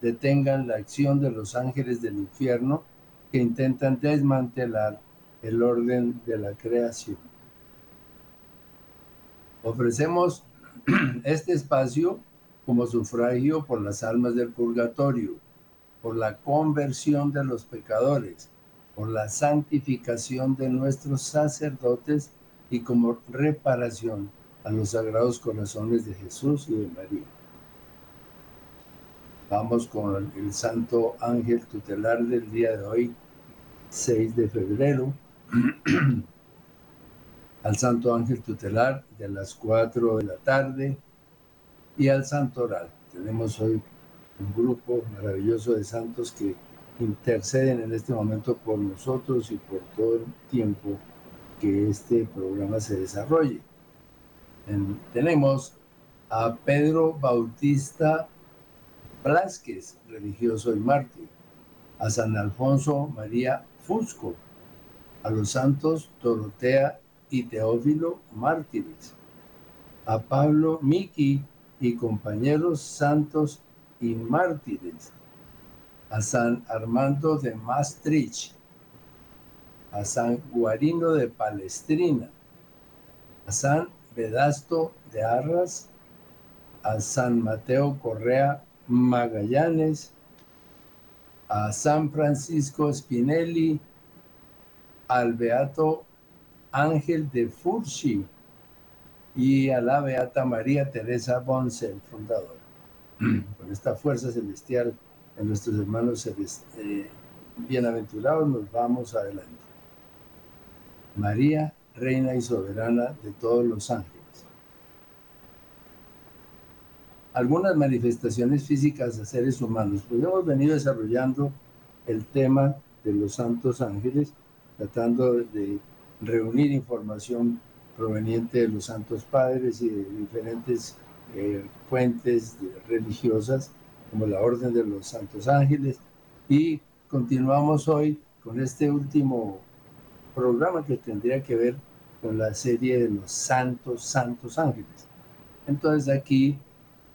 detengan la acción de los ángeles del infierno que intentan desmantelar el orden de la creación. Ofrecemos este espacio como sufragio por las almas del purgatorio, por la conversión de los pecadores, por la santificación de nuestros sacerdotes y como reparación a los sagrados corazones de Jesús y de María. Vamos con el santo ángel tutelar del día de hoy, 6 de febrero, al santo ángel tutelar de las 4 de la tarde y al santo oral. Tenemos hoy un grupo maravilloso de santos que interceden en este momento por nosotros y por todo el tiempo que este programa se desarrolle. tenemos a Pedro Bautista Religioso y mártir, a San Alfonso María Fusco, a los santos Dorotea y Teófilo mártires, a Pablo Miki y compañeros santos y mártires, a San Armando de Maastricht, a San Guarino de Palestrina, a San Vedasto de Arras, a San Mateo Correa Magallanes, a San Francisco Spinelli, al Beato Ángel de Fursi y a la Beata María Teresa Bonsel, fundadora. Con esta fuerza celestial en nuestros hermanos eh, bienaventurados nos vamos adelante. María, Reina y Soberana de todos los ángeles algunas manifestaciones físicas de seres humanos. Pues hemos venido desarrollando el tema de los santos ángeles, tratando de reunir información proveniente de los santos padres y de diferentes eh, fuentes religiosas, como la Orden de los Santos Ángeles. Y continuamos hoy con este último programa que tendría que ver con la serie de los santos, santos ángeles. Entonces aquí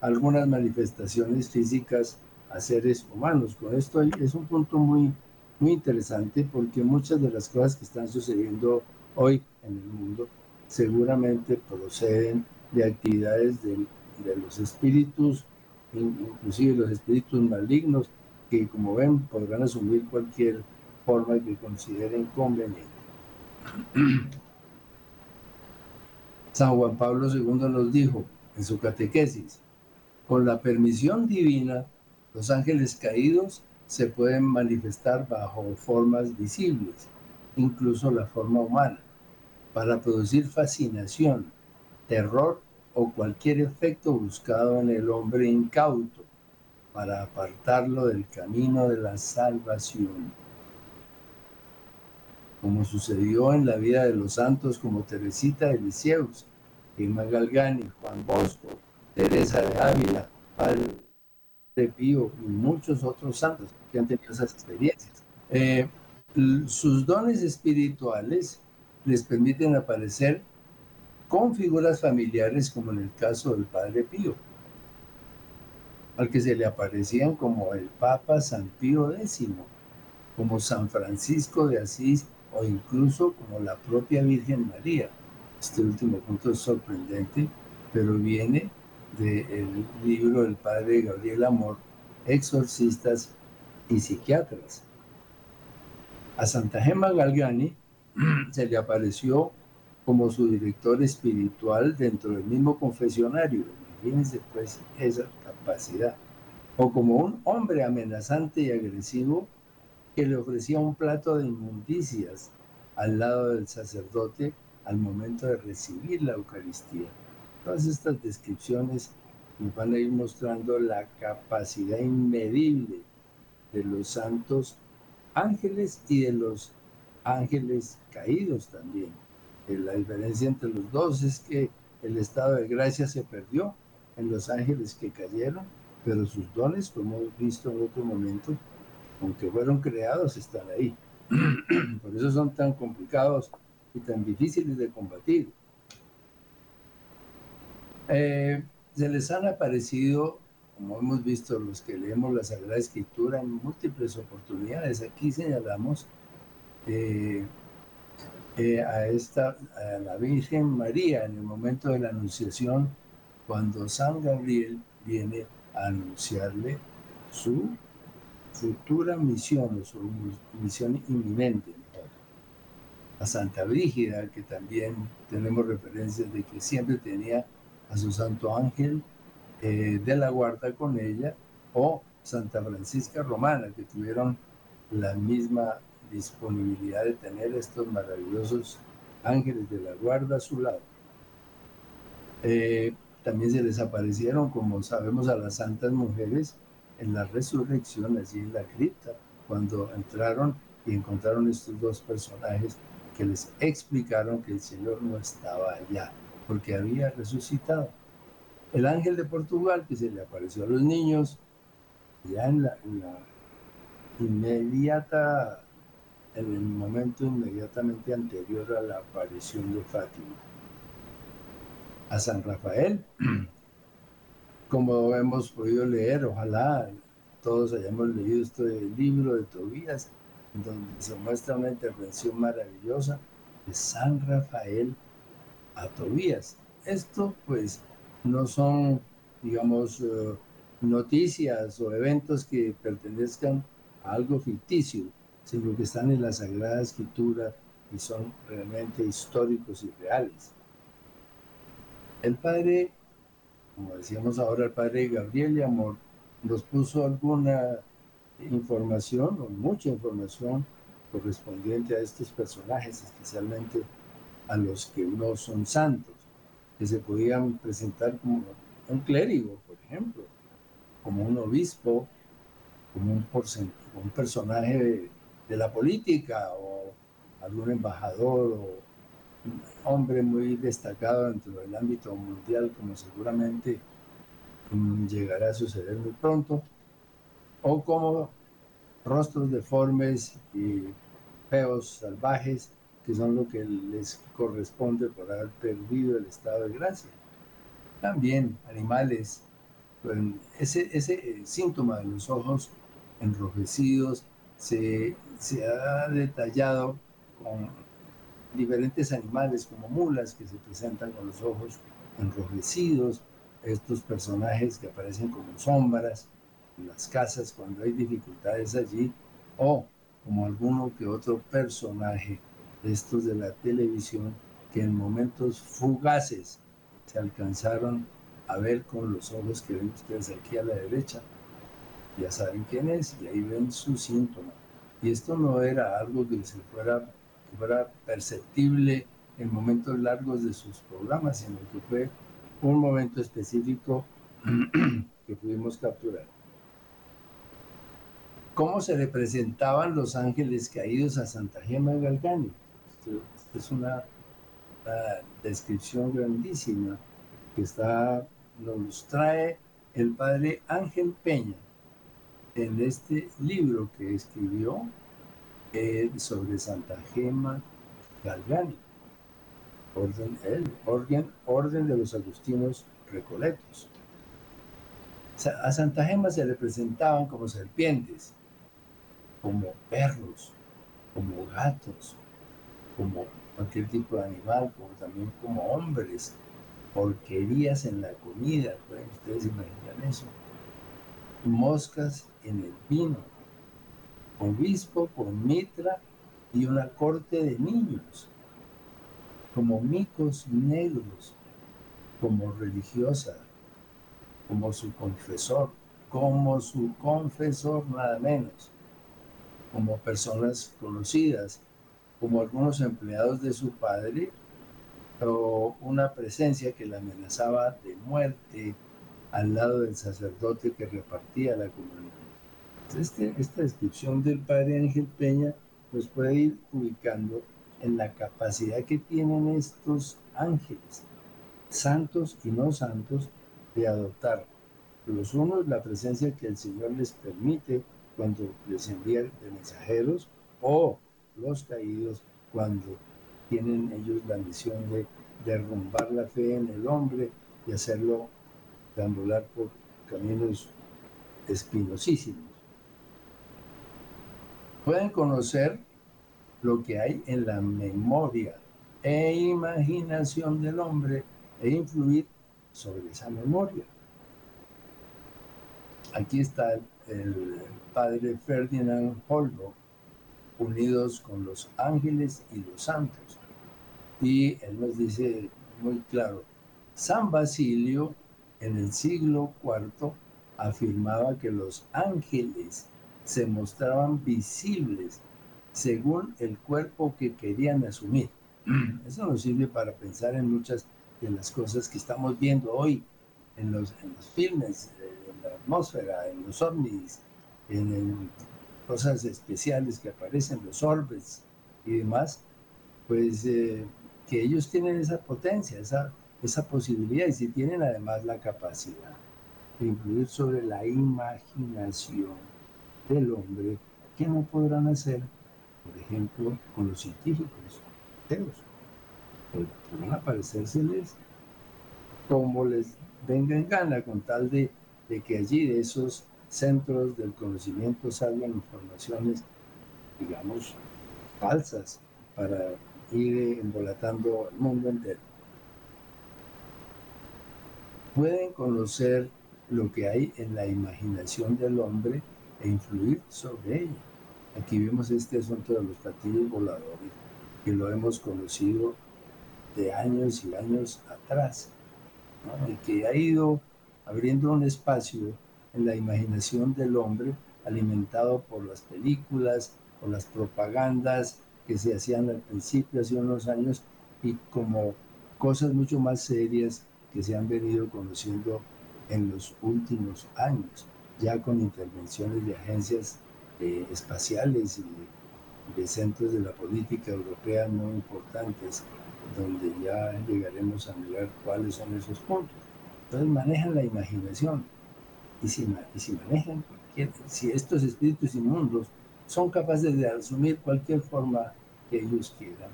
algunas manifestaciones físicas a seres humanos. Con esto es un punto muy, muy interesante porque muchas de las cosas que están sucediendo hoy en el mundo seguramente proceden de actividades de, de los espíritus, inclusive los espíritus malignos, que como ven podrán asumir cualquier forma que consideren conveniente. San Juan Pablo II nos dijo en su catequesis, con la permisión divina, los ángeles caídos se pueden manifestar bajo formas visibles, incluso la forma humana, para producir fascinación, terror o cualquier efecto buscado en el hombre incauto, para apartarlo del camino de la salvación. Como sucedió en la vida de los santos como Teresita de Lisieux, Emma Galgani, Juan Bosco, Teresa de Ávila, Padre Pío y muchos otros santos que han tenido esas experiencias. Eh, sus dones espirituales les permiten aparecer con figuras familiares como en el caso del Padre Pío, al que se le aparecían como el Papa San Pío X, como San Francisco de Asís o incluso como la propia Virgen María. Este último punto es sorprendente, pero viene del libro del padre Gabriel Amor, Exorcistas y Psiquiatras. A Santa Gemma Galgani se le apareció como su director espiritual dentro del mismo confesionario. Imagínense pues esa capacidad. O como un hombre amenazante y agresivo que le ofrecía un plato de inmundicias al lado del sacerdote al momento de recibir la Eucaristía. Todas estas descripciones nos van a ir mostrando la capacidad inmedible de los santos ángeles y de los ángeles caídos también. Eh, la diferencia entre los dos es que el estado de gracia se perdió en los ángeles que cayeron, pero sus dones, como hemos visto en otro momento, aunque fueron creados, están ahí. Por eso son tan complicados y tan difíciles de combatir. Eh, se les han aparecido, como hemos visto los que leemos la Sagrada Escritura en múltiples oportunidades. Aquí señalamos eh, eh, a, esta, a la Virgen María en el momento de la Anunciación, cuando San Gabriel viene a anunciarle su futura misión, o su misión inminente. A Santa Brígida, que también tenemos referencias de que siempre tenía a su santo ángel eh, de la guarda con ella, o Santa Francisca Romana, que tuvieron la misma disponibilidad de tener estos maravillosos ángeles de la guarda a su lado. Eh, también se les aparecieron, como sabemos, a las santas mujeres en la resurrección, allí en la cripta, cuando entraron y encontraron estos dos personajes que les explicaron que el Señor no estaba allá, porque había resucitado. El ángel de Portugal, que se le apareció a los niños, ya en la, inmediata en el momento inmediatamente anterior a la aparición de Fátima. A San Rafael, como hemos podido leer, ojalá todos hayamos leído este libro de Tobías, donde se muestra una intervención maravillosa de San Rafael a Tobías. Esto pues no son, digamos, eh, noticias o eventos que pertenezcan a algo ficticio, sino que están en la Sagrada Escritura y son realmente históricos y reales. El Padre, como decíamos ahora, el Padre Gabriel de Amor nos puso alguna información o mucha información correspondiente a estos personajes, especialmente a los que no son santos, que se podían presentar como un clérigo, por ejemplo, como un obispo, como un, personaje de la política o algún embajador o un hombre muy destacado dentro del ámbito mundial, como seguramente mm, llegará a suceder muy pronto, o como rostros deformes y feos, salvajes, que son lo que les corresponde por haber perdido el estado de gracia. También animales, ese, ese eh, síntoma de los ojos enrojecidos, se, ha detallado con diferentes animales como mulas que se presentan con los ojos enrojecidos, estos personajes que aparecen como sombras en las casas cuando hay dificultades allí, o como alguno que otro personaje estos de la televisión que en momentos fugaces se alcanzaron a ver con los ojos que ven ustedes aquí a la derecha, ya saben quién es y ahí ven su síntoma. Y esto no era algo que se fuera, perceptible en momentos largos de sus programas, sino que fue un momento específico que pudimos capturar. ¿Cómo se representaban los ángeles caídos a Santa Gema Galgani? Esto, es una, una, descripción grandísima que está, nos trae el padre Ángel Peña, en este libro que escribió eh, sobre Santa Gema Galgani, orden, el orden, orden de los agustinos recoletos. A Santa Gema se le presentaban como serpientes, como perros, como gatos, como cualquier tipo de animal, como también como hombres, porquerías en la comida, pueden ustedes imaginar eso, moscas en el vino, obispo con mitra y una corte de niños, como micos negros, como religiosa, como su confesor, como su confesor nada menos, como personas conocidas, como algunos empleados de su padre, o una presencia que la amenazaba de muerte al lado del sacerdote que repartía la comunidad Este, esta descripción del padre Ángel Peña nos puede ir ubicando en la capacidad que tienen estos ángeles, santos y no santos, de adoptar los unos la presencia que el Señor les permite cuando les envía de mensajeros o los caídos cuando tienen ellos la misión de derrumbar la fe en el hombre y hacerlo deambular por caminos espinosísimos. Pueden conocer lo que hay en la memoria e imaginación del hombre e influir sobre esa memoria. Aquí está el, padre Ferdinand Holdo, unidos con los ángeles y los santos. Y él nos dice muy claro, San Basilio en el siglo IV afirmaba que los ángeles se mostraban visibles según el cuerpo que querían asumir. Eso nos sirve para pensar en muchas de las cosas que estamos viendo hoy en los, en los filmes, en la atmósfera, en los ovnis, en, cosas especiales que aparecen, los orbes y demás, pues eh, que ellos tienen esa potencia, esa, esa posibilidad y si tienen además la capacidad de influir sobre la imaginación del hombre, que no podrán hacer, por ejemplo, con los científicos, ateos. Van a parecérseles como les venga en gana, con tal de, de que allí de esos centros del conocimiento salgan informaciones, digamos, falsas para ir embolatando el mundo entero. Pueden conocer lo que hay en la imaginación del hombre e influir sobre ella. Aquí vemos este asunto de los platillos voladores, que lo hemos conocido de años y años atrás, y que ha ido abriendo un espacio en la imaginación del hombre, alimentado por las películas, por las propagandas que se hacían al principio, hace unos años, y como cosas mucho más serias que se han venido conociendo en los últimos años, ya con intervenciones de agencias eh, espaciales y de centros de la política europea muy importantes, donde ya llegaremos a mirar cuáles son esos puntos. Entonces manejan la imaginación y si, y si manejan cualquier, si estos espíritus inmundos son capaces de asumir cualquier forma que ellos quieran,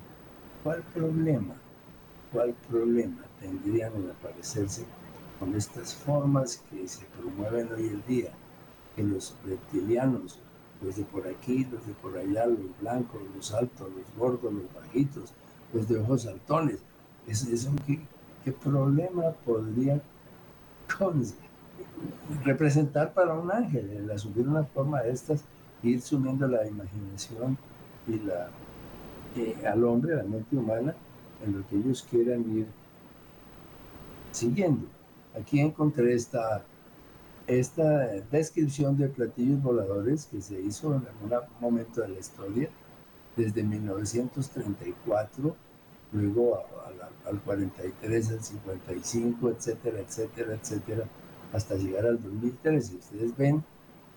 ¿cuál problema? ¿Cuál problema tendrían en aparecerse con estas formas que se promueven hoy en día, que los reptilianos, los de por aquí, los de por allá, los blancos, los altos, los gordos, los bajitos, los de ojos saltones, es, ¿qué, problema podría representar para un ángel el asumir una forma de estas, ir sumiendo la imaginación y la, eh, al hombre, la mente humana, en lo que ellos quieran ir siguiendo. Aquí encontré esta, esta descripción de platillos voladores que se hizo en algún momento de la historia, desde 1934, luego al 43, al 55, etcétera, etcétera, etcétera, hasta llegar al 2013. Ustedes ven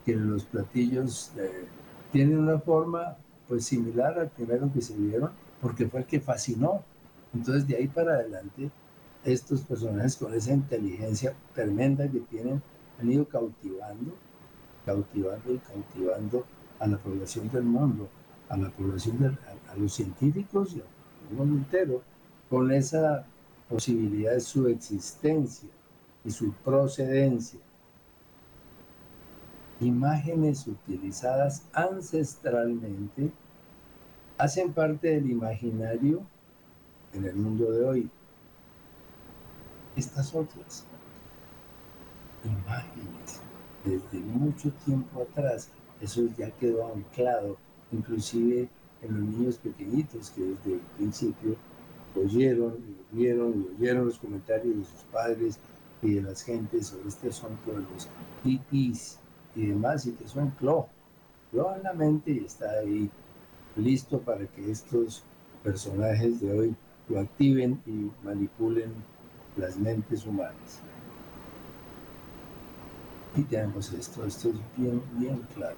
que los platillos eh, tienen una forma pues similar al primero que se vieron, porque fue el que fascinó. Entonces de ahí para adelante estos personajes con esa inteligencia tremenda que tienen han ido cautivando, cautivando y cautivando a la población del mundo, a la población, a, los científicos y al mundo entero, con esa posibilidad de su existencia y su procedencia. Imágenes utilizadas ancestralmente hacen parte del imaginario en el mundo de hoy estas otras imágenes desde mucho tiempo atrás, eso ya quedó anclado, inclusive en los niños pequeñitos que desde el principio oyeron y vieron oyeron los comentarios de sus padres y de las gentes sobre este asunto de los pipis y demás, y que eso ancló, lo en la mente y está ahí listo para que estos personajes de hoy lo activen y manipulen las mentes humanas. Y tenemos esto, esto es bien, bien claro.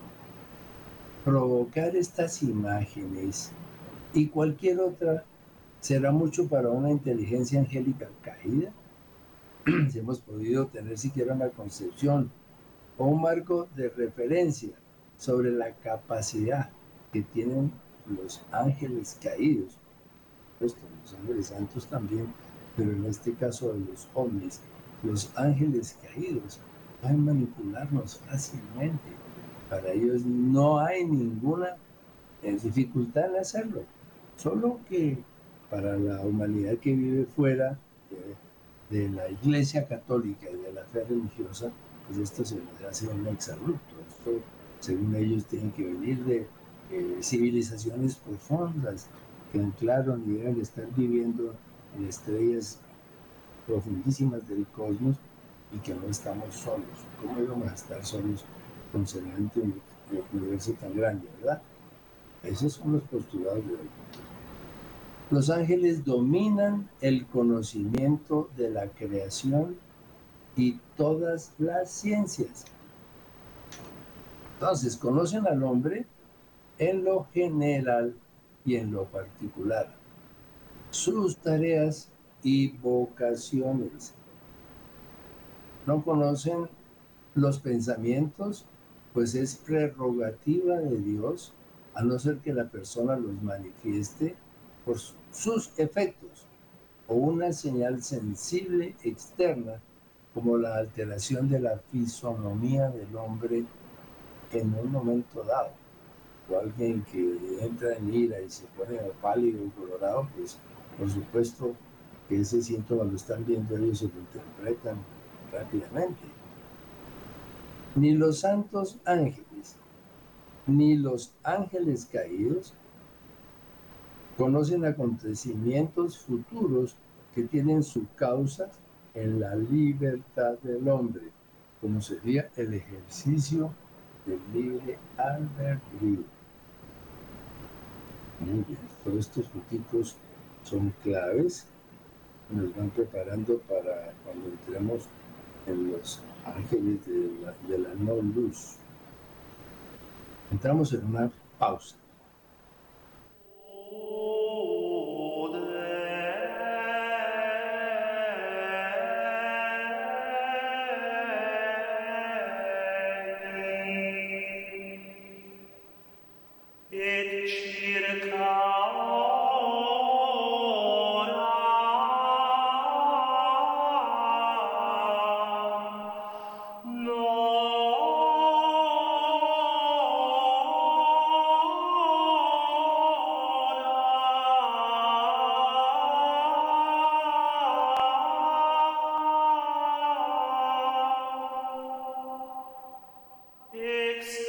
Provocar estas imágenes y cualquier otra será mucho para una inteligencia angélica caída. si hemos podido tener siquiera una concepción o un marco de referencia sobre la capacidad que tienen los ángeles caídos, pues los ángeles santos también, pero en este caso de los hombres, los ángeles caídos pueden manipularnos fácilmente. Para ellos no hay ninguna eh, dificultad en hacerlo, solo que para la humanidad que vive fuera de, la iglesia católica y de la fe religiosa, pues esto se les hace un exabrupto. Esto, según ellos, tiene que venir de eh, civilizaciones profundas que anclaron y deben estar viviendo en estrellas profundísimas del cosmos y que no estamos solos. ¿Cómo íbamos a estar solos con semejante universo tan grande, verdad? Esos son los postulados de hoy. Los ángeles dominan el conocimiento de la creación y todas las ciencias. Entonces, conocen al hombre en lo general y en lo particular, sus tareas y vocaciones. No conocen los pensamientos, pues es prerrogativa de Dios, a no ser que la persona los manifieste por sus efectos o una señal sensible externa como la alteración de la fisonomía del hombre en un momento dado. O alguien que entra en ira y se pone pálido y colorado, pues por supuesto que ese síntoma lo están viendo ellos y lo interpretan rápidamente. Ni los santos ángeles, ni los ángeles caídos conocen acontecimientos futuros que tienen su causa en la libertad del hombre, como sería el ejercicio del libre albedrío. Muy bien, todos estos puntitos son claves, nos van preparando para cuando entremos en los ángeles de la, de la no luz. Entramos en una pausa.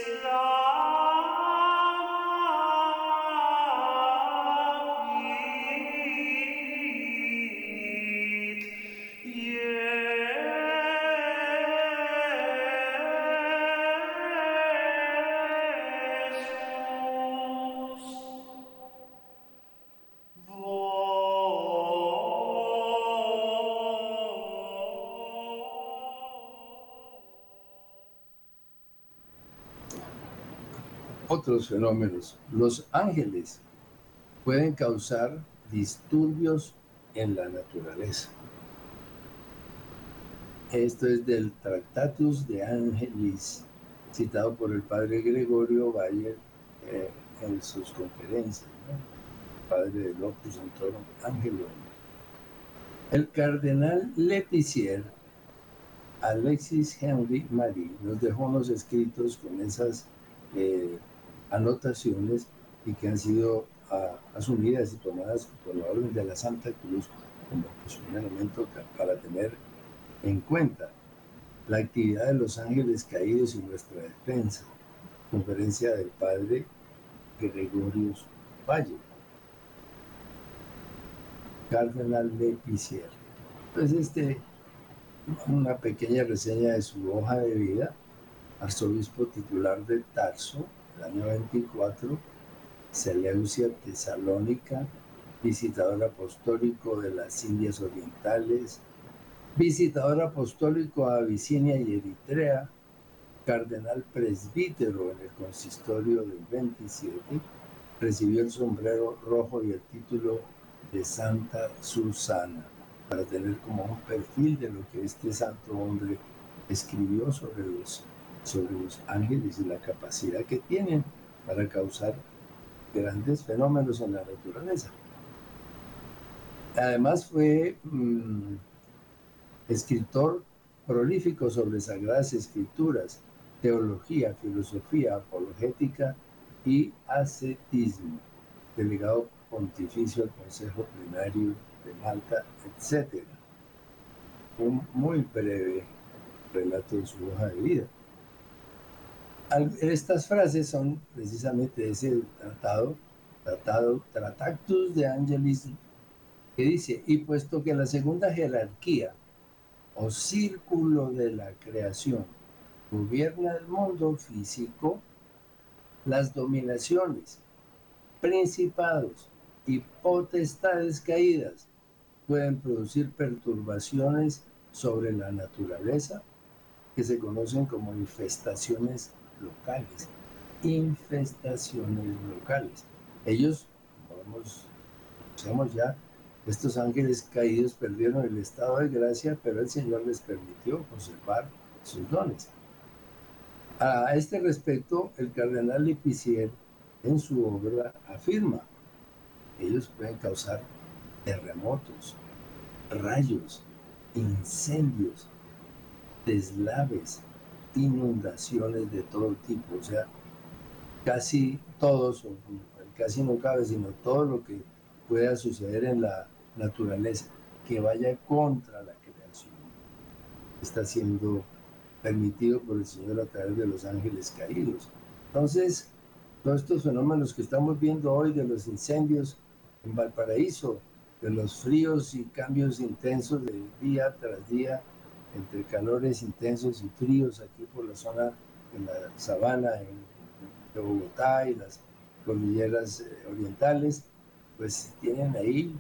sing otros fenómenos. Los ángeles pueden causar disturbios en la naturaleza. Esto es del Tractatus de Angelis, citado por el padre Gregorio Bayer eh, en sus conferencias, padre del Opus Antorum Angelum. El cardenal Letizier, Alexis Henry Marie, nos dejó unos escritos con esas eh, anotaciones y que han sido ah, asumidas y tomadas por la Orden de la Santa Cruz como pues, un elemento para tener en cuenta la actividad de los ángeles caídos y nuestra defensa. Conferencia del Padre Gregorio Valle. Cardenal de Pisier. Pues este, una pequeña reseña de su hoja de vida, arzobispo titular de Tarso, el año 24, Seleucia Tesalónica, visitador apostólico de las Indias Orientales, visitador apostólico a Abisinia y Eritrea, cardenal presbítero en el consistorio del 27, recibió el sombrero rojo y el título de Santa Susana, para tener como un perfil de lo que este santo hombre escribió sobre los, sobre los ángeles y la capacidad que tienen para causar grandes fenómenos en la naturaleza. Además fue mm, escritor prolífico sobre sagradas escrituras, teología, filosofía, apologética y ascetismo, delegado pontificio al Consejo Plenario de Malta, etc. Un muy breve relato de su hoja de vida. Estas frases son precisamente ese tratado, tratado Tratactus de Angelis, que dice, y puesto que la segunda jerarquía o círculo de la creación gobierna el mundo físico, las dominaciones, principados y potestades caídas pueden producir perturbaciones sobre la naturaleza que se conocen como infestaciones locales. Infestaciones locales. Ellos, como conocemos ya, estos ángeles caídos perdieron el estado de gracia, pero el Señor les permitió conservar sus dones. A este respecto, el cardenal Lipicier en su obra afirma, ellos pueden causar terremotos, rayos, incendios, deslaves, inundaciones de todo tipo, o sea, casi todos, casi no cabe, sino todo lo que pueda suceder en la naturaleza, que vaya contra la creación, está siendo permitido por el Señor a través de los ángeles caídos. Entonces, todos estos fenómenos que estamos viendo hoy de los incendios en Valparaíso, de los fríos y cambios intensos de día tras día, entre calores intensos y fríos aquí por la zona de la sabana de Bogotá y las cordilleras eh, orientales, pues tienen ahí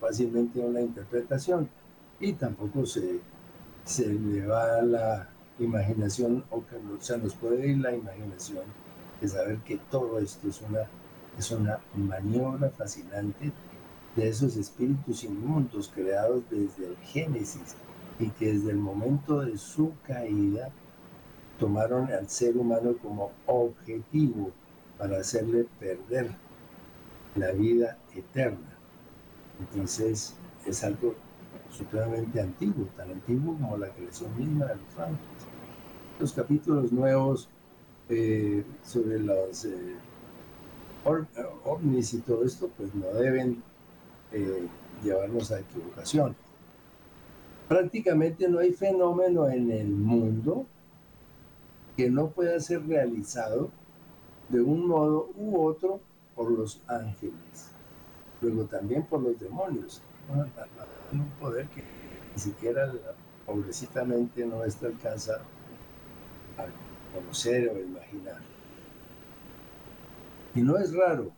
fácilmente una interpretación y tampoco se, se le va la imaginación o que se nos puede ir la imaginación de saber que todo esto es una, es una maniobra fascinante de esos espíritus inmundos creados desde el Génesis y que desde el momento de su caída tomaron al ser humano como objetivo para hacerle perder la vida eterna. Entonces es algo supremamente antiguo, tan antiguo como la creación misma de los ángeles. Los capítulos nuevos eh, sobre los eh, ovnis y todo esto, pues no deben eh, llevarnos a equivocación. Prácticamente no hay fenómeno en el mundo que no pueda ser realizado de un modo u otro por los ángeles, luego también por los demonios. Un poder que ni siquiera la nuestra alcanza a conocer o imaginar. Y no es raro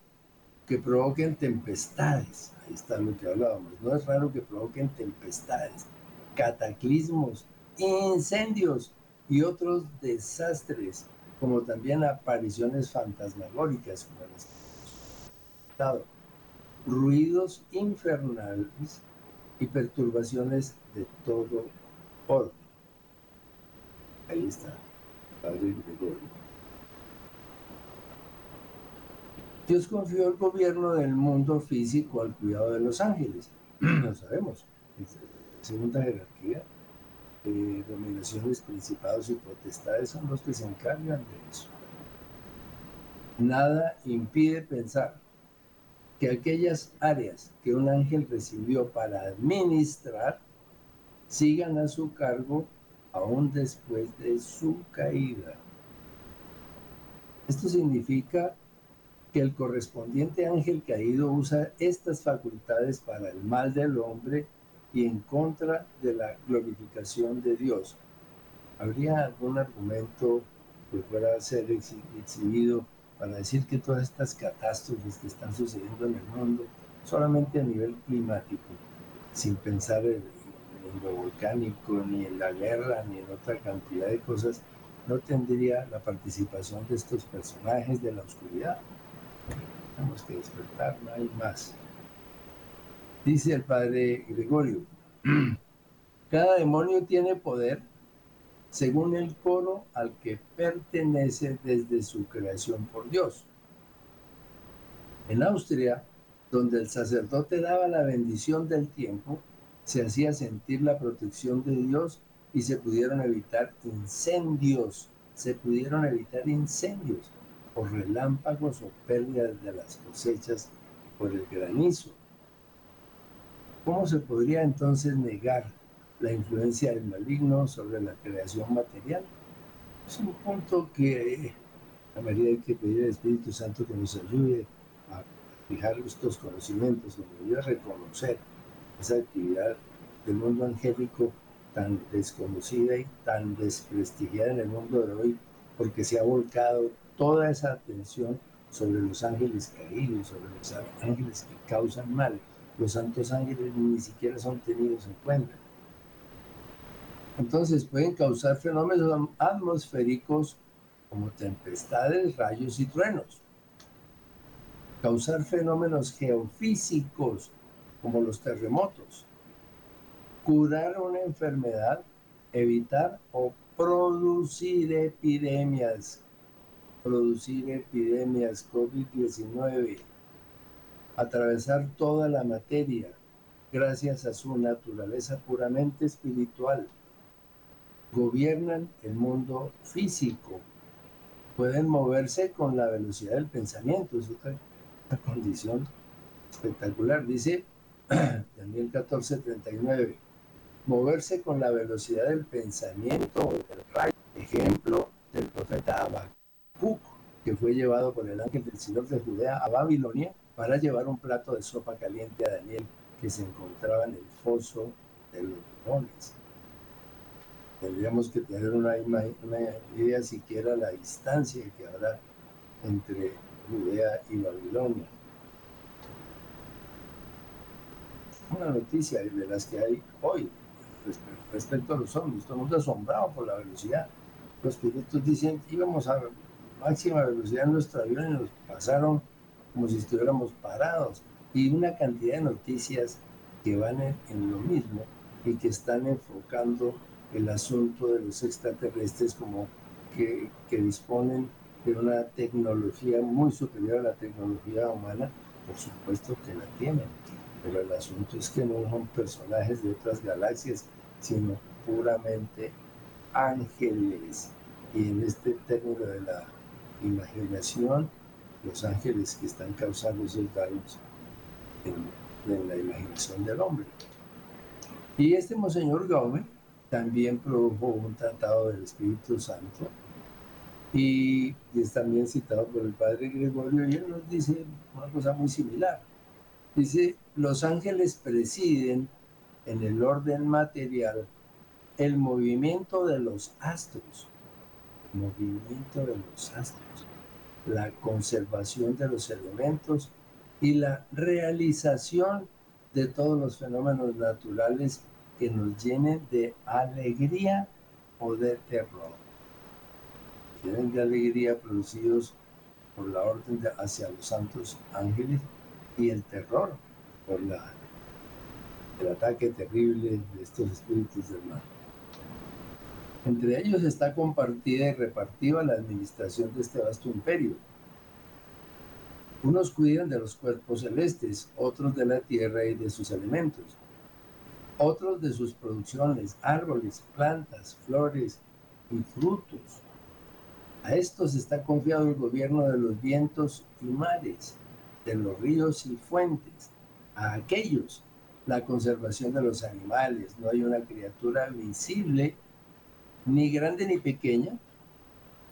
que provoquen tempestades, ahí está lo que hablábamos, no es raro que provoquen tempestades, cataclismos, incendios y otros desastres, como también apariciones fantasmagóricas, como estado, ruidos infernales y perturbaciones de todo orden. Ahí está, Padre Gregorio. Dios confió el gobierno del mundo físico al cuidado de los ángeles. Lo sabemos. Segunda jerarquía, eh, dominaciones, principados y potestades son los que se encargan de eso. Nada impide pensar que aquellas áreas que un ángel recibió para administrar sigan a su cargo aún después de su caída. Esto significa que el correspondiente ángel caído usa estas facultades para el mal del hombre y en contra de la glorificación de Dios. ¿Habría algún argumento que pueda ser exhibido para decir que todas estas catástrofes que están sucediendo en el mundo, solamente a nivel climático, sin pensar en, lo volcánico, ni en la guerra, ni en otra cantidad de cosas, no tendría la participación de estos personajes de la oscuridad. Tenemos que despertar, no hay más. Dice el padre Gregorio, cada demonio tiene poder según el coro al que pertenece desde su creación por Dios. En Austria, donde el sacerdote daba la bendición del tiempo, se hacía sentir la protección de Dios y se pudieron evitar incendios, se pudieron evitar incendios por relámpagos o pérdidas de las cosechas por el granizo. ¿Cómo se podría entonces negar la influencia del maligno sobre la creación material? Es un punto que a María hay que pedir al Espíritu Santo que nos ayude a fijar estos conocimientos, nos ayude a reconocer esa actividad del mundo angélico tan desconocida y tan desprestigiada en el mundo de hoy, porque se ha volcado toda esa atención sobre los ángeles caídos, sobre los ángeles que causan mal. Los santos ángeles ni siquiera son tenidos en cuenta. Entonces pueden causar fenómenos atmosféricos como tempestades, rayos y truenos. Causar fenómenos geofísicos como los terremotos curar una enfermedad, evitar o producir epidemias, producir epidemias COVID-19, atravesar toda la materia gracias a su naturaleza puramente espiritual. Gobiernan el mundo físico, pueden moverse con la velocidad del pensamiento, es otra condición espectacular. Dice Daniel 14, 39 moverse con la velocidad del pensamiento del rayo. Ejemplo del profeta Habacuc, que fue llevado por el ángel del Señor de Judea a Babilonia para llevar un plato de sopa caliente a Daniel, que se encontraba en el foso de los leones. Tendríamos que tener una, idea siquiera la distancia que habrá entre Judea y Babilonia. Una noticia de las que hay hoy respecto a los hombres. Todo el mundo asombrado por la velocidad. Los pilotos dicen, íbamos a máxima velocidad en nuestro avión y nos pasaron como si estuviéramos parados. Y una cantidad de noticias que van en, lo mismo y que están enfocando el asunto de los extraterrestres como que, que disponen de una tecnología muy superior a la tecnología humana, por supuesto que la tienen, pero el asunto es que no son personajes de otras galaxias, sino puramente ángeles. Y en este término de la imaginación, los ángeles que están causando esos daños en, la imaginación del hombre. Y este Monseñor Gaume también produjo un tratado del Espíritu Santo y es también citado por el Padre Gregorio y él nos dice una cosa muy similar. Dice, los ángeles presiden en el orden material el movimiento de los astros, movimiento de los astros, la conservación de los elementos y la realización de todos los fenómenos naturales que nos llenen de alegría o de terror. Tienen de alegría producidos por la orden hacia los santos ángeles y el terror por la el ataque terrible de estos espíritus del mal. Entre ellos está compartida y repartida la administración de este vasto imperio. Unos cuidan de los cuerpos celestes, otros de la tierra y de sus elementos, otros de sus producciones, árboles, plantas, flores y frutos. A estos está confiado el gobierno de los vientos y mares, de los ríos y fuentes. A aquellos la conservación de los animales. No hay una criatura visible, ni grande ni pequeña,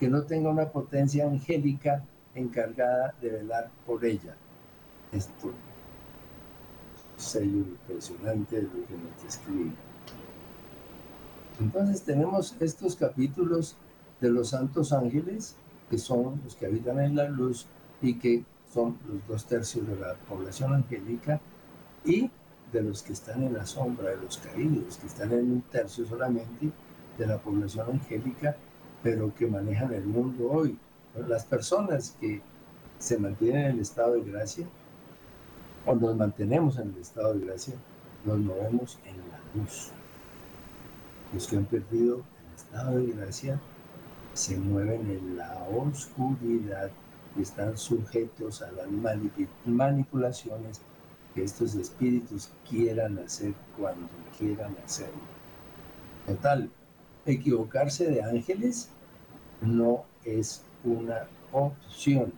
que no tenga una potencia angélica encargada de velar por ella. Esto sello impresionante de lo que nos describe. Entonces tenemos estos capítulos de los santos ángeles, que son los que habitan en la luz y que son los dos tercios de la población angélica, y de los que están en la sombra, de los caídos, que están en un tercio solamente de la población angélica pero que manejan el mundo hoy. Las personas que se mantienen en el estado de gracia, o nos mantenemos en el estado de gracia, nos movemos en la luz. Los que han perdido el estado de gracia se mueven en la oscuridad y están sujetos a las manipulaciones que estos espíritus quieran hacer cuando quieran hacerlo. Total, equivocarse de ángeles no es una opción.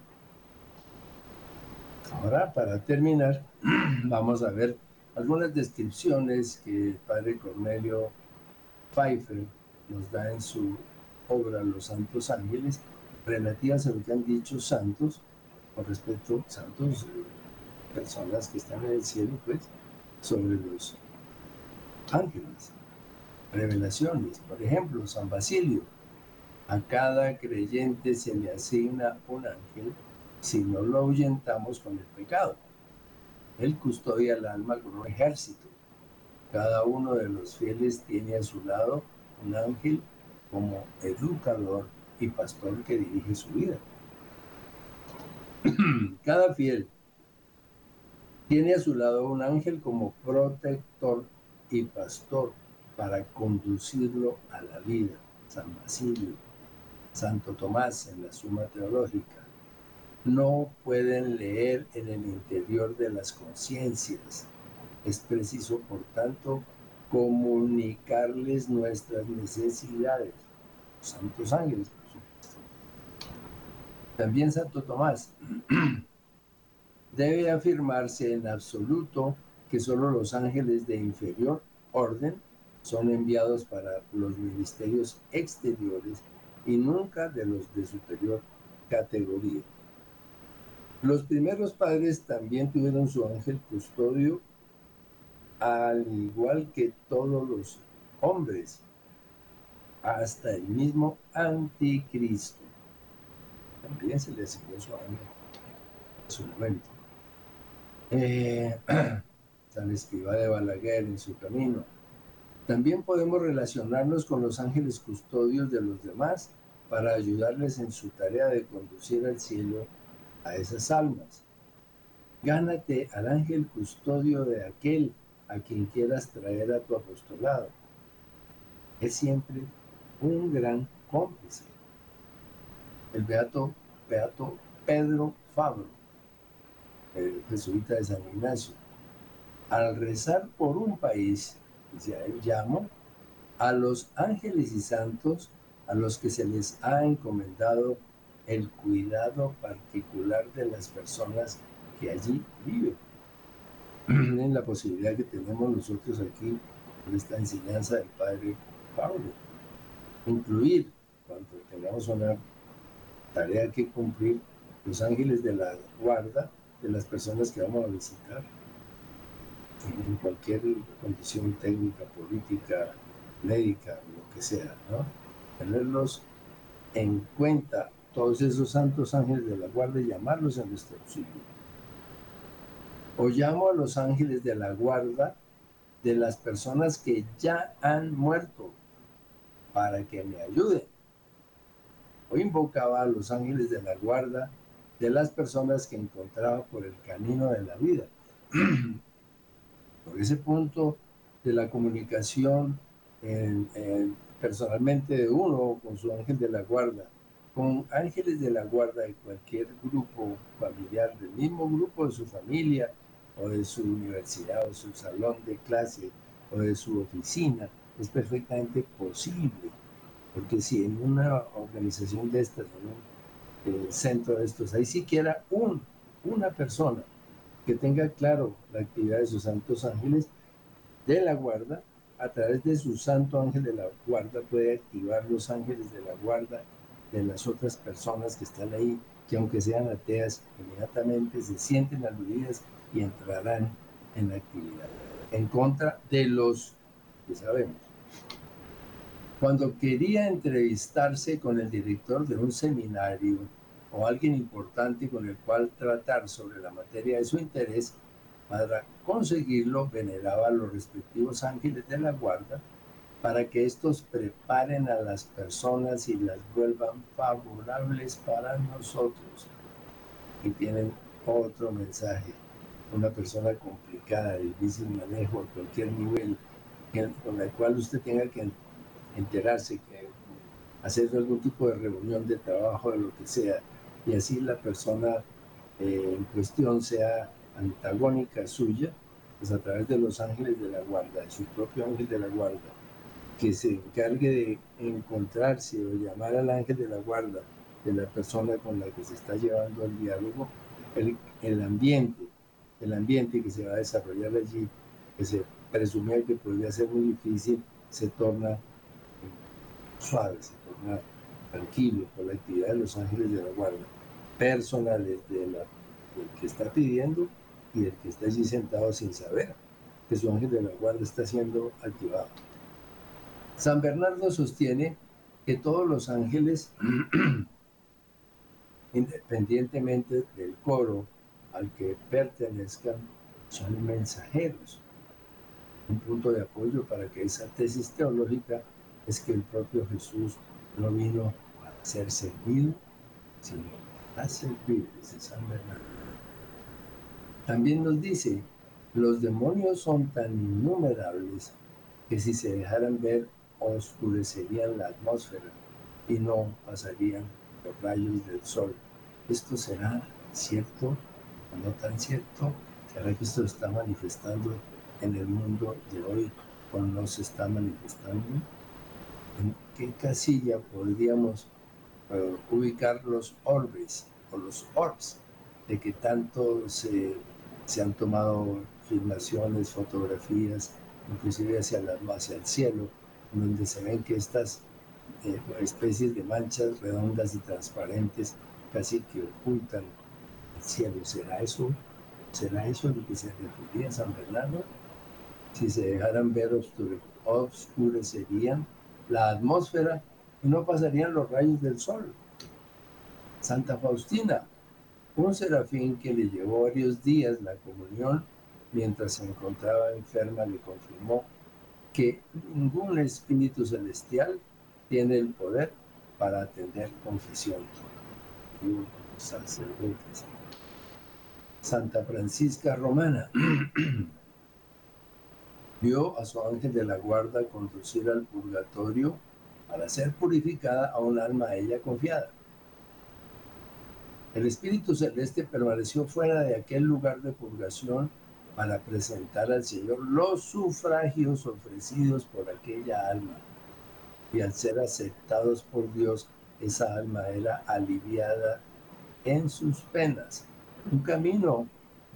Ahora, para terminar, vamos a ver algunas descripciones que el padre Cornelio Pfeiffer nos da en su obra Los Santos Ángeles relativas a lo que han dicho santos con respecto santos personas que están en el cielo pues sobre los ángeles revelaciones. Por ejemplo San Basilio. A cada creyente se le asigna un ángel. Si no lo ahuyentamos con el pecado él custodia el alma con un ejército. Cada uno de los fieles tiene a su lado un ángel como educador y pastor que dirige su vida. Cada fiel tiene a su lado un ángel como protector y pastor para conducirlo a la vida. San Basilio, Santo Tomás en la Suma Teológica. No pueden leer en el interior de las conciencias. Es preciso, por tanto, comunicarles nuestras necesidades. Santos ángeles, por supuesto. También Santo Tomás. Debe afirmarse en absoluto que solo los ángeles de inferior orden son enviados para los ministerios exteriores y nunca de los de superior categoría. Los primeros padres también tuvieron su ángel custodio al igual que todos los hombres, hasta el mismo anticristo. También se le asignó su ángel en su momento. Eh, San Escriba de Balaguer en su camino. También podemos relacionarnos con los ángeles custodios de los demás para ayudarles en su tarea de conducir al cielo a esas almas. Gánate al ángel custodio de aquel a quien quieras traer a tu apostolado. Es siempre un gran cómplice. El beato, beato Pedro Fabro, el jesuita de San Ignacio, al rezar por un país, dice él, llamo a los ángeles y santos a los que se les ha encomendado el cuidado particular de las personas que allí viven en la posibilidad que tenemos nosotros aquí con esta enseñanza del Padre Pablo. Incluir, cuando tengamos una tarea que cumplir, los ángeles de la guarda de las personas que vamos a visitar, en cualquier condición técnica, política, médica, lo que sea, ¿no? Tenerlos en cuenta, todos esos santos ángeles de la guarda y llamarlos en nuestro auxilio o llamo a los ángeles de la guarda de las personas que ya han muerto para que me ayuden. O invocaba a los ángeles de la guarda de las personas que encontraba por el camino de la vida. ese punto de la comunicación personalmente de uno con su ángel de la guarda, con ángeles de la guarda de cualquier grupo familiar, del mismo grupo de su familia, o de su universidad o su salón de clase o de su oficina, es perfectamente posible. Porque si en una organización de estas, en un eh, centro de estos, hay siquiera un, una persona que tenga claro la actividad de sus santos ángeles de la guarda, a través de su santo ángel de la guarda puede activar los ángeles de la guarda de las otras personas que están ahí, que aunque sean ateas, inmediatamente se sienten aludidas y entrarán en la actividad en contra de los que sabemos. Cuando quería entrevistarse con el director de un seminario o alguien importante con el cual tratar sobre la materia de su interés, para conseguirlo veneraba a los respectivos ángeles de la guarda para que estos preparen a las personas y las vuelvan favorables para nosotros. Y tienen otro mensaje. Una persona complicada, difícil manejo a cualquier nivel, con la cual usted tenga que enterarse, que hacer algún tipo de reunión de trabajo, de lo que sea, y así la persona eh, en cuestión sea antagónica suya, pues a través de los ángeles de la guarda, de su propio ángel de la guarda, que se encargue de encontrarse o llamar al ángel de la guarda de la persona con la que se está llevando el diálogo, el, el ambiente, el ambiente que se va a desarrollar allí, que se presumía que podría ser muy difícil, se torna suave, se torna tranquilo por la actividad de los ángeles de la guarda, personales de la, del que está pidiendo y del que está allí sentado sin saber que su ángel de la guarda está siendo activado. San Bernardo sostiene que todos los ángeles, independientemente del coro al que pertenezcan, son mensajeros. Un punto de apoyo para que esa tesis teológica es que el propio Jesús no vino a ser servido, sino a servir, dice San Bernardo. También nos dice, los demonios son tan innumerables que si se dejaran ver oscurecerían la atmósfera y no pasarían los rayos del sol. ¿Esto será cierto o no tan cierto? ¿Será que esto está manifestando en el mundo de hoy o no se está manifestando? ¿En qué casilla podríamos ubicar los orbes o los orbs de que tanto se, se han tomado filmaciones, fotografías, inclusive hacia, la, hacia el cielo, donde se ven que estas eh, especies de manchas redondas y transparentes casi que ocultan el cielo. ¿Será eso? ¿Será eso lo que se refería San Bernardo? Si se dejaran ver, oscurecerían la atmósfera no pasarían los rayos del sol. Santa Faustina, un serafín que le llevó varios días la comunión mientras se encontraba enferma, le confirmó que ningún espíritu celestial tiene el poder para atender confesión. Santa Francisca Romana vio a su ángel de la guarda conducir al purgatorio para ser purificada a un alma a ella confiada. El Espíritu Celeste permaneció fuera de aquel lugar de purgación para presentar al Señor los sufragios ofrecidos por aquella alma. Y al ser aceptados por Dios, esa alma era aliviada en sus penas. Un camino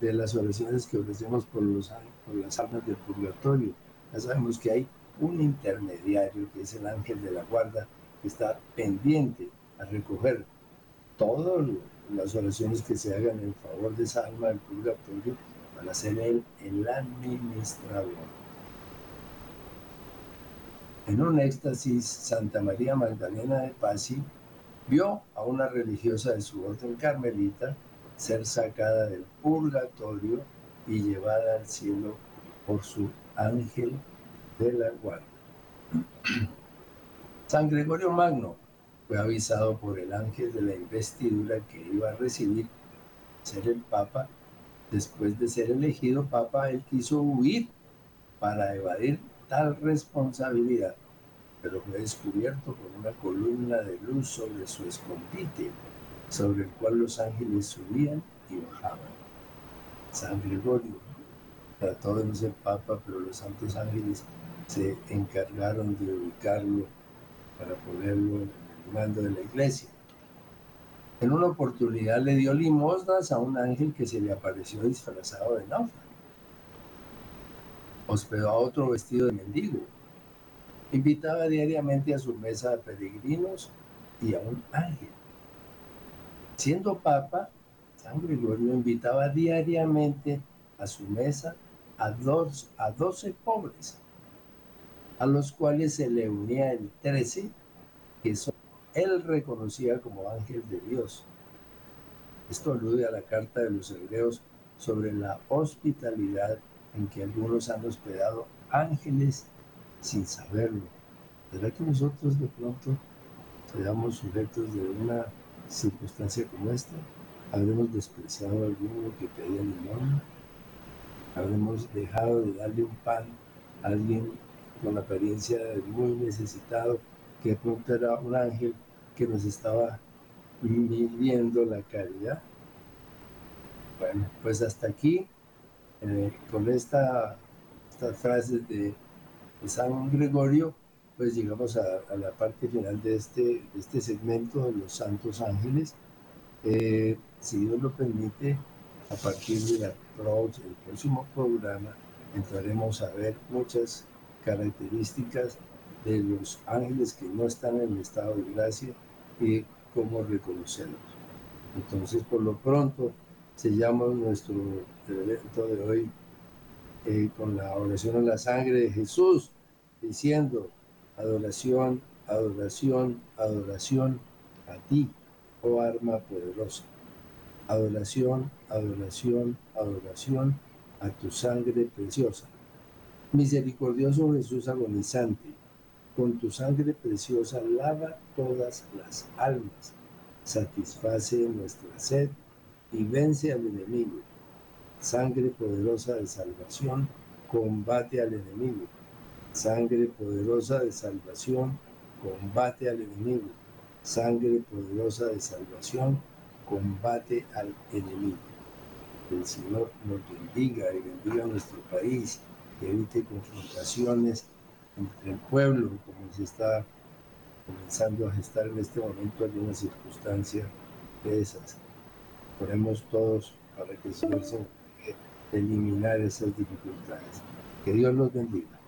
de las oraciones que ofrecemos por, los, por las almas del purgatorio. Ya sabemos que hay un intermediario que es el ángel de la guarda que está pendiente a recoger todas las oraciones que se hagan en favor de esa alma del purgatorio para ser él el administrador. En un éxtasis, Santa María Magdalena de Pasi vio a una religiosa de su orden carmelita ser sacada del purgatorio y llevada al cielo por su ángel la. San Gregorio Magno fue avisado por el ángel de la investidura que iba a recibir ser el Papa. Después de ser elegido Papa, él quiso huir para evadir tal responsabilidad, pero fue descubierto por una columna de luz sobre su escondite sobre el cual los ángeles subían y bajaban. San Gregorio trató de no ser papa, pero los santos ángeles se encargaron de ubicarlo para ponerlo en el mando de la iglesia. En una oportunidad le dio limosnas a un ángel que se le apareció disfrazado de náufrago. Hospedó a otro vestido de mendigo. Invitaba diariamente a su mesa a peregrinos y a un ángel. Siendo papa, San Gregorio invitaba diariamente a su mesa a, dos, a 12 pobres, a los cuales se le unía el 13, que él reconocía como ángel de Dios. Esto alude a la carta de los hebreos sobre la hospitalidad en que algunos han hospedado ángeles sin saberlo. ¿Será que nosotros de pronto seamos sujetos de una circunstancia como esta? ¿Habremos despreciado a alguno que pedía limón? ¿Habremos dejado de darle un pan a alguien con apariencia de muy necesitado, que de pronto era un ángel que nos estaba midiendo la caridad? Bueno, pues hasta aquí, eh, con esta, esta frase de San Gregorio, pues llegamos a, la parte final de este, de este segmento de los santos ángeles. Eh, si Dios lo permite, a partir del próximo programa entraremos a ver muchas características de los ángeles que no están en el estado de gracia y cómo reconocerlos. Entonces, por lo pronto, sellamos nuestro evento de hoy eh, con la oración a la sangre de Jesús, diciendo, adoración, adoración, adoración a ti, oh arma poderosa. Adoración, adoración, adoración a tu sangre preciosa. Misericordioso Jesús agonizante, con tu sangre preciosa lava todas las almas, satisface nuestra sed y vence al enemigo Sangre poderosa de salvación, combate al enemigo. Sangre poderosa de salvación, combate al enemigo. Sangre poderosa de salvación, combate al enemigo. el Señor nos bendiga y bendiga a nuestro país, que evite confrontaciones entre el pueblo, como se está comenzando a gestar en este momento alguna circunstancia de esas. Oremos todos para que se eliminar esas dificultades. Que Dios los bendiga.